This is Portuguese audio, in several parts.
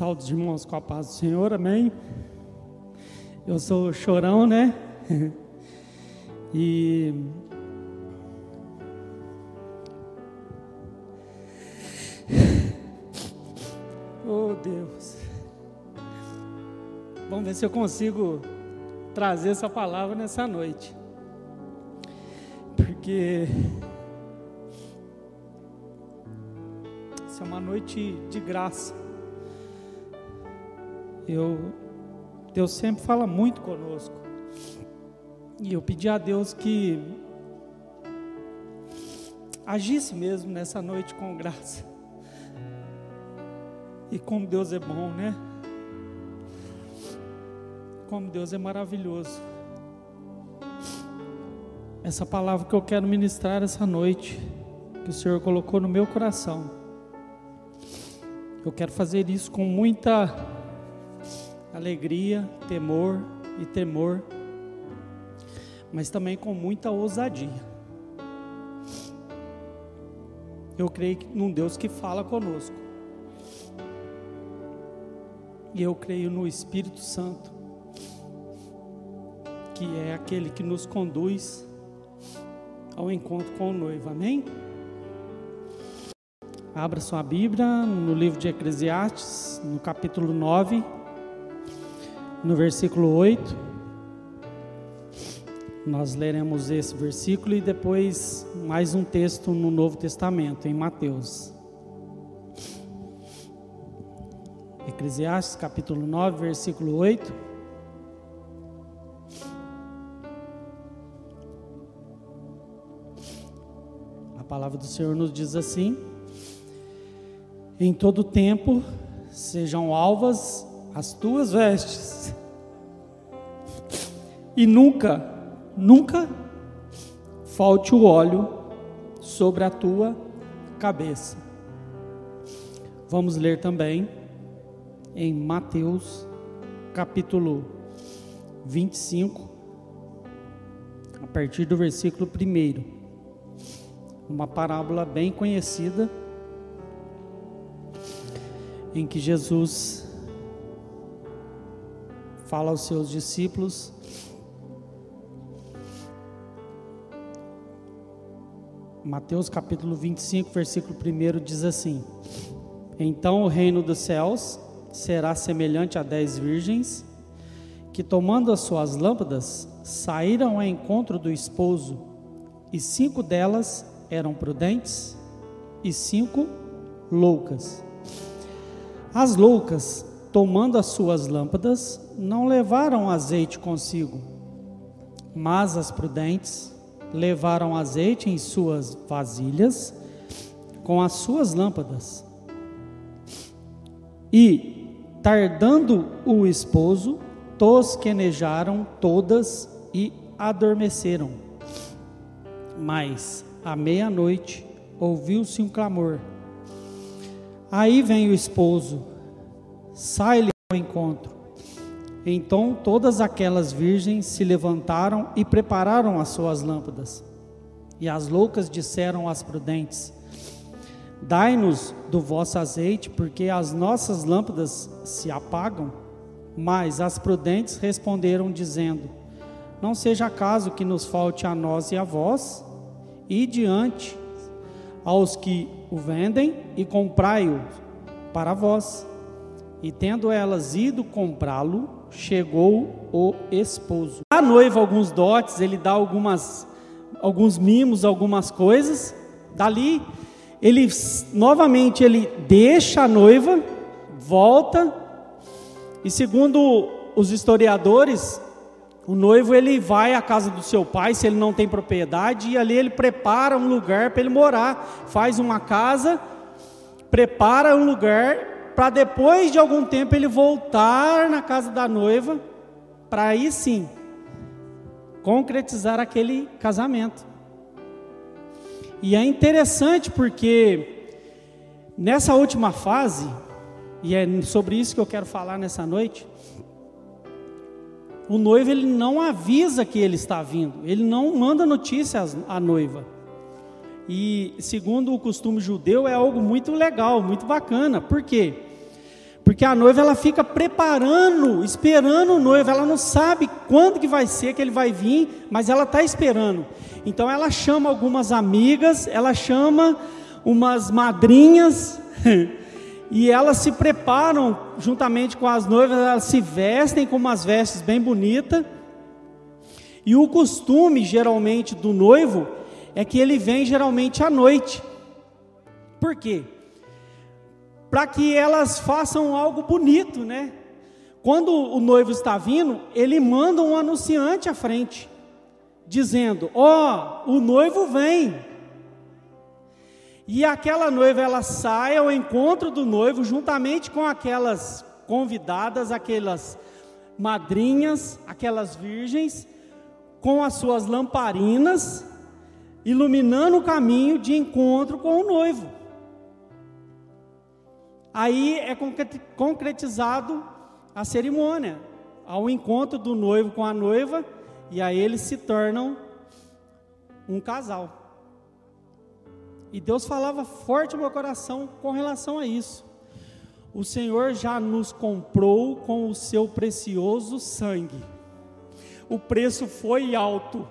Saúde os irmãos com a paz do Senhor, amém? Eu sou chorão, né? e. Oh Deus. Vamos ver se eu consigo trazer essa palavra nessa noite. Porque essa é uma noite de graça. Eu Deus sempre fala muito conosco. E eu pedi a Deus que agisse mesmo nessa noite com graça. E como Deus é bom, né? Como Deus é maravilhoso. Essa palavra que eu quero ministrar essa noite, que o Senhor colocou no meu coração. Eu quero fazer isso com muita alegria, temor e temor, mas também com muita ousadia. Eu creio num Deus que fala conosco. E eu creio no Espírito Santo, que é aquele que nos conduz ao encontro com o noivo. Amém? Abra sua Bíblia no livro de Eclesiastes, no capítulo 9, no versículo 8. Nós leremos esse versículo e depois mais um texto no Novo Testamento, em Mateus. Eclesiastes capítulo 9, versículo 8. A palavra do Senhor nos diz assim: Em todo tempo sejam alvas as tuas vestes, e nunca, nunca falte o óleo sobre a tua cabeça. Vamos ler também em Mateus, capítulo 25, a partir do versículo 1. Uma parábola bem conhecida, em que Jesus fala aos seus discípulos Mateus capítulo 25, versículo 1 diz assim: Então o reino dos céus será semelhante a dez virgens que, tomando as suas lâmpadas, saíram ao encontro do esposo, e cinco delas eram prudentes e cinco loucas. As loucas, tomando as suas lâmpadas, não levaram azeite consigo, mas as prudentes levaram azeite em suas vasilhas com as suas lâmpadas. E Tardando o esposo, tosquenejaram todas e adormeceram. Mas à meia-noite ouviu-se um clamor. Aí vem o esposo, sai-lhe ao encontro. Então todas aquelas virgens se levantaram e prepararam as suas lâmpadas. E as loucas disseram às prudentes: Dai-nos do vosso azeite, porque as nossas lâmpadas se apagam. Mas as prudentes responderam, dizendo: Não seja caso que nos falte a nós e a vós, e diante aos que o vendem, e comprai-o para vós. E tendo elas ido comprá-lo, chegou o esposo. A noiva alguns dotes, ele dá algumas alguns mimos, algumas coisas. Dali ele novamente ele deixa a noiva, volta, e segundo os historiadores, o noivo ele vai à casa do seu pai, se ele não tem propriedade, e ali ele prepara um lugar para ele morar, faz uma casa, prepara um lugar para depois de algum tempo ele voltar na casa da noiva, para aí sim concretizar aquele casamento. E é interessante porque nessa última fase, e é sobre isso que eu quero falar nessa noite, o noivo ele não avisa que ele está vindo, ele não manda notícias à noiva. E segundo o costume judeu é algo muito legal, muito bacana. Por quê? Porque a noiva ela fica preparando, esperando o noivo, ela não sabe quando que vai ser que ele vai vir, mas ela está esperando. Então ela chama algumas amigas, ela chama umas madrinhas, e elas se preparam juntamente com as noivas, elas se vestem com umas vestes bem bonitas. E o costume geralmente do noivo é que ele vem geralmente à noite. Por quê? Para que elas façam algo bonito, né? Quando o noivo está vindo, ele manda um anunciante à frente, dizendo: Ó, oh, o noivo vem. E aquela noiva ela sai ao encontro do noivo, juntamente com aquelas convidadas, aquelas madrinhas, aquelas virgens, com as suas lamparinas, iluminando o caminho de encontro com o noivo. Aí é concretizado a cerimônia, ao encontro do noivo com a noiva, e aí eles se tornam um casal. E Deus falava forte no meu coração com relação a isso. O Senhor já nos comprou com o seu precioso sangue. O preço foi alto.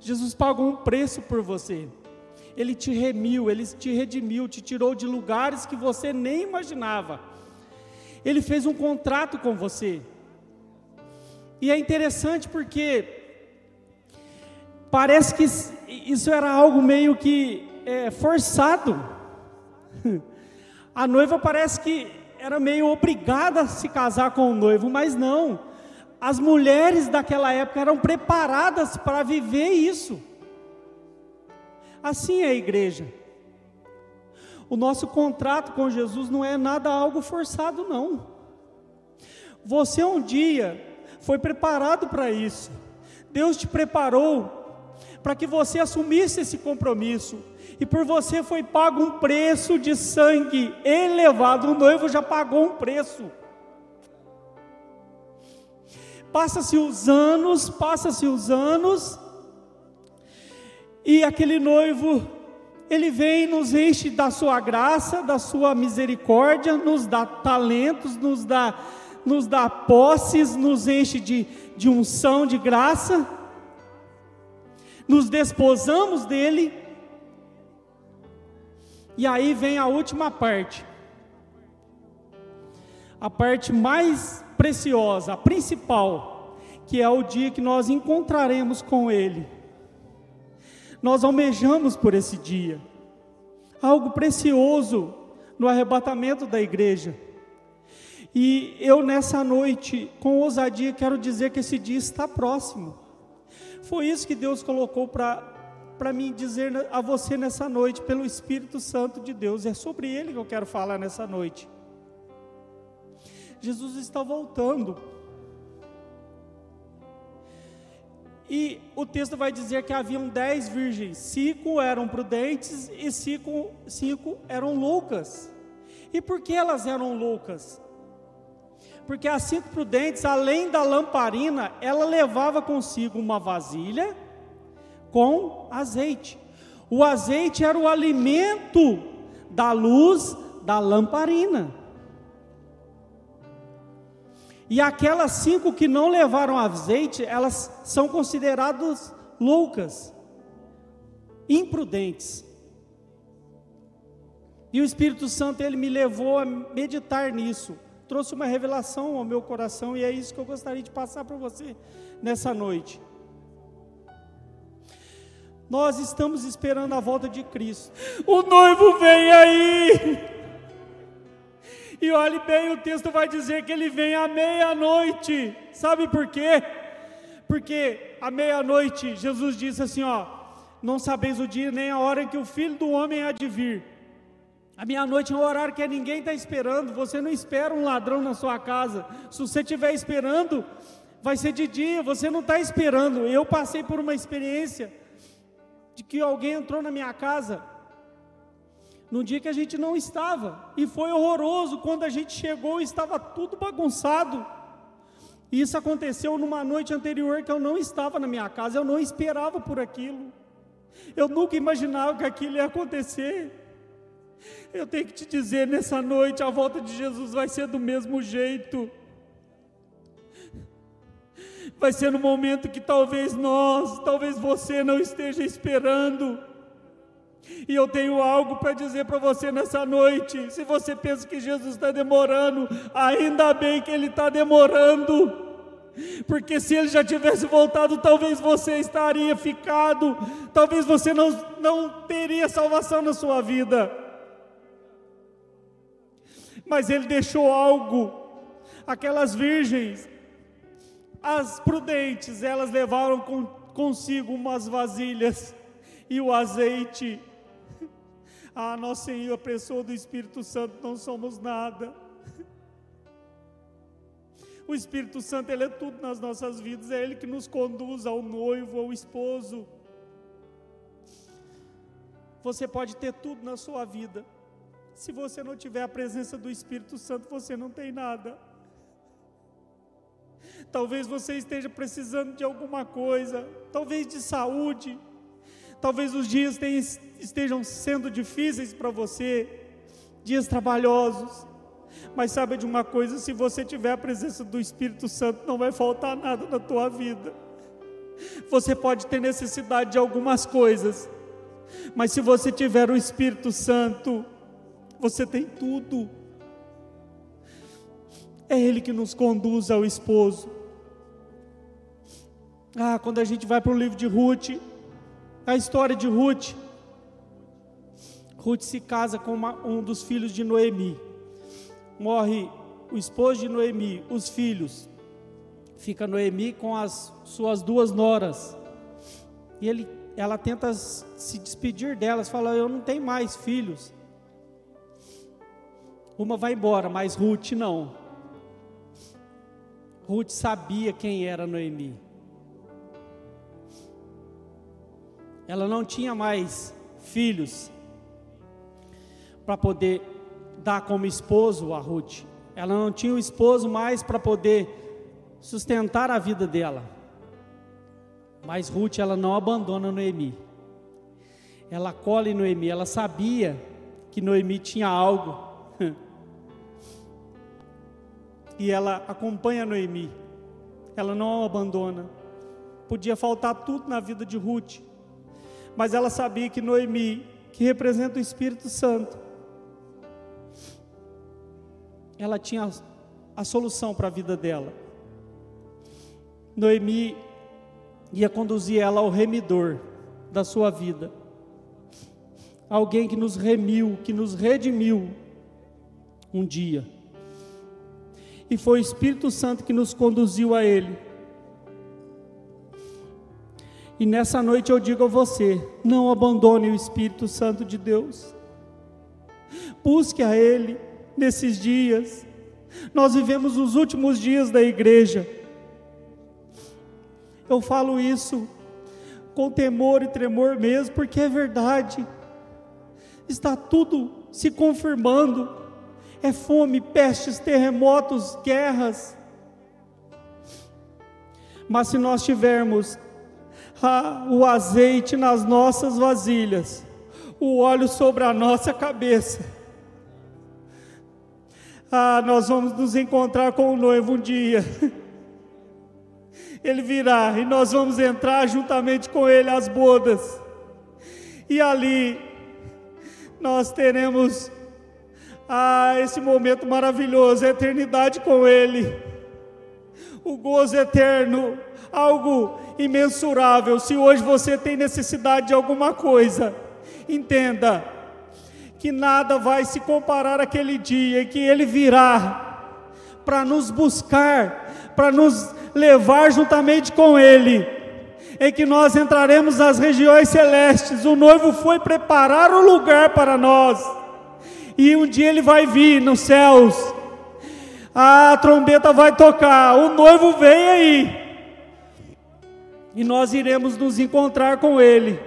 Jesus pagou um preço por você. Ele te remiu, ele te redimiu, te tirou de lugares que você nem imaginava. Ele fez um contrato com você. E é interessante porque parece que isso era algo meio que é, forçado. A noiva parece que era meio obrigada a se casar com o noivo, mas não. As mulheres daquela época eram preparadas para viver isso. Assim é a igreja. O nosso contrato com Jesus não é nada algo forçado, não. Você um dia foi preparado para isso. Deus te preparou para que você assumisse esse compromisso. E por você foi pago um preço de sangue elevado. O noivo já pagou um preço. Passa-se os anos, passa-se os anos, e aquele noivo, ele vem, nos enche da sua graça, da sua misericórdia, nos dá talentos, nos dá, nos dá posses, nos enche de, de unção, de graça, nos desposamos dele, e aí vem a última parte, a parte mais preciosa, a principal, que é o dia que nós encontraremos com Ele. Nós almejamos por esse dia, algo precioso no arrebatamento da igreja. E eu nessa noite, com ousadia, quero dizer que esse dia está próximo. Foi isso que Deus colocou para mim dizer a você nessa noite, pelo Espírito Santo de Deus. É sobre Ele que eu quero falar nessa noite. Jesus está voltando. E o texto vai dizer que haviam dez virgens, cinco eram prudentes e cinco, cinco eram loucas. E por que elas eram loucas? Porque as cinco prudentes, além da lamparina, ela levava consigo uma vasilha com azeite. O azeite era o alimento da luz da lamparina. E aquelas cinco que não levaram azeite, elas são consideradas loucas, imprudentes. E o Espírito Santo ele me levou a meditar nisso, trouxe uma revelação ao meu coração e é isso que eu gostaria de passar para você nessa noite. Nós estamos esperando a volta de Cristo. O noivo vem aí. E olhe bem, o texto vai dizer que ele vem à meia-noite. Sabe por quê? Porque à meia-noite Jesus disse assim: Ó, não sabeis o dia nem a hora em que o filho do homem há de vir. A meia-noite é um horário que ninguém está esperando. Você não espera um ladrão na sua casa. Se você estiver esperando, vai ser de dia. Você não está esperando. Eu passei por uma experiência de que alguém entrou na minha casa num dia que a gente não estava, e foi horroroso quando a gente chegou e estava tudo bagunçado. Isso aconteceu numa noite anterior que eu não estava na minha casa, eu não esperava por aquilo. Eu nunca imaginava que aquilo ia acontecer. Eu tenho que te dizer nessa noite: a volta de Jesus vai ser do mesmo jeito. Vai ser no momento que talvez nós, talvez você não esteja esperando. E eu tenho algo para dizer para você nessa noite. Se você pensa que Jesus está demorando, ainda bem que Ele está demorando. Porque se Ele já tivesse voltado, talvez você estaria ficado, talvez você não, não teria salvação na sua vida. Mas Ele deixou algo, aquelas virgens, as prudentes, elas levaram consigo umas vasilhas e o azeite. Ah, nós sem a pessoa do Espírito Santo não somos nada. O Espírito Santo, Ele é tudo nas nossas vidas, é Ele que nos conduz ao noivo, ao esposo. Você pode ter tudo na sua vida, se você não tiver a presença do Espírito Santo, você não tem nada. Talvez você esteja precisando de alguma coisa, talvez de saúde, Talvez os dias estejam sendo difíceis para você, dias trabalhosos. Mas sabe de uma coisa, se você tiver a presença do Espírito Santo, não vai faltar nada na tua vida. Você pode ter necessidade de algumas coisas, mas se você tiver o Espírito Santo, você tem tudo. É Ele que nos conduz ao esposo. Ah, quando a gente vai para o livro de Ruth, a história de Ruth. Ruth se casa com uma, um dos filhos de Noemi. Morre o esposo de Noemi, os filhos. Fica Noemi com as suas duas noras. E ele, ela tenta se despedir delas, fala: Eu não tenho mais filhos. Uma vai embora, mas Ruth não. Ruth sabia quem era Noemi. Ela não tinha mais filhos para poder dar como esposo a Ruth. Ela não tinha o esposo mais para poder sustentar a vida dela. Mas Ruth ela não abandona Noemi. Ela colhe Noemi, ela sabia que Noemi tinha algo. e ela acompanha Noemi. Ela não abandona. Podia faltar tudo na vida de Ruth, mas ela sabia que Noemi, que representa o Espírito Santo, ela tinha a solução para a vida dela. Noemi ia conduzir ela ao remidor da sua vida. Alguém que nos remiu, que nos redimiu um dia. E foi o Espírito Santo que nos conduziu a Ele. E nessa noite eu digo a você: não abandone o Espírito Santo de Deus. Busque a Ele nesses dias. Nós vivemos os últimos dias da igreja. Eu falo isso com temor e tremor mesmo, porque é verdade. Está tudo se confirmando. É fome, pestes, terremotos, guerras. Mas se nós tivermos ah, o azeite nas nossas vasilhas, o óleo sobre a nossa cabeça. Ah, nós vamos nos encontrar com o noivo um dia. Ele virá e nós vamos entrar juntamente com ele às bodas. E ali nós teremos ah, esse momento maravilhoso, a eternidade com ele. O gozo eterno, algo imensurável. Se hoje você tem necessidade de alguma coisa, entenda que nada vai se comparar àquele dia que Ele virá para nos buscar, para nos levar juntamente com Ele, em que nós entraremos nas regiões celestes. O noivo foi preparar o lugar para nós, e um dia Ele vai vir nos céus. A trombeta vai tocar, o noivo vem aí e nós iremos nos encontrar com Ele.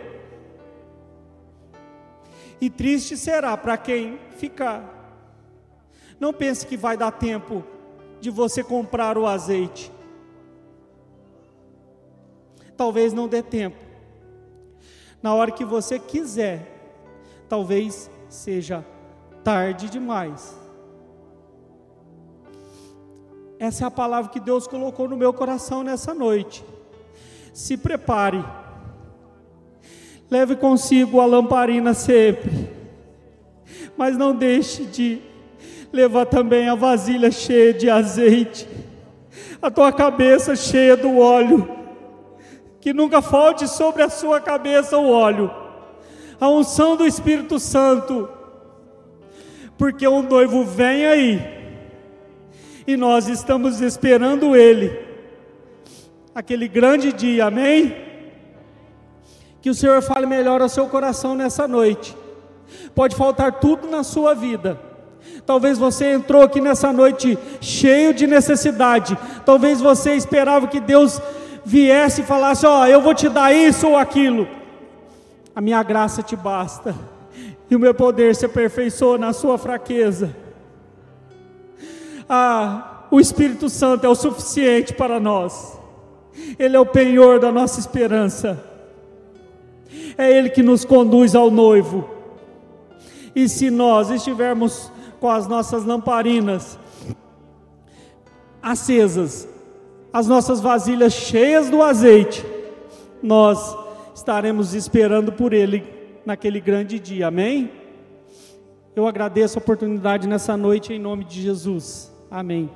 E triste será para quem ficar. Não pense que vai dar tempo de você comprar o azeite. Talvez não dê tempo. Na hora que você quiser, talvez seja tarde demais. Essa é a palavra que Deus colocou no meu coração nessa noite. Se prepare. Leve consigo a lamparina sempre. Mas não deixe de levar também a vasilha cheia de azeite, a tua cabeça cheia do óleo. Que nunca falte sobre a sua cabeça o óleo, a unção do Espírito Santo, porque o noivo vem aí e nós estamos esperando Ele, aquele grande dia, amém? Que o Senhor fale melhor ao seu coração nessa noite. Pode faltar tudo na sua vida. Talvez você entrou aqui nessa noite cheio de necessidade. Talvez você esperava que Deus viesse e falasse: Ó, oh, eu vou te dar isso ou aquilo. A minha graça te basta, e o meu poder se aperfeiçoa na sua fraqueza ah, o Espírito Santo é o suficiente para nós. Ele é o penhor da nossa esperança. É Ele que nos conduz ao noivo. E se nós estivermos com as nossas lamparinas acesas, as nossas vasilhas cheias do azeite, nós estaremos esperando por Ele naquele grande dia, amém? Eu agradeço a oportunidade nessa noite em nome de Jesus. Amém.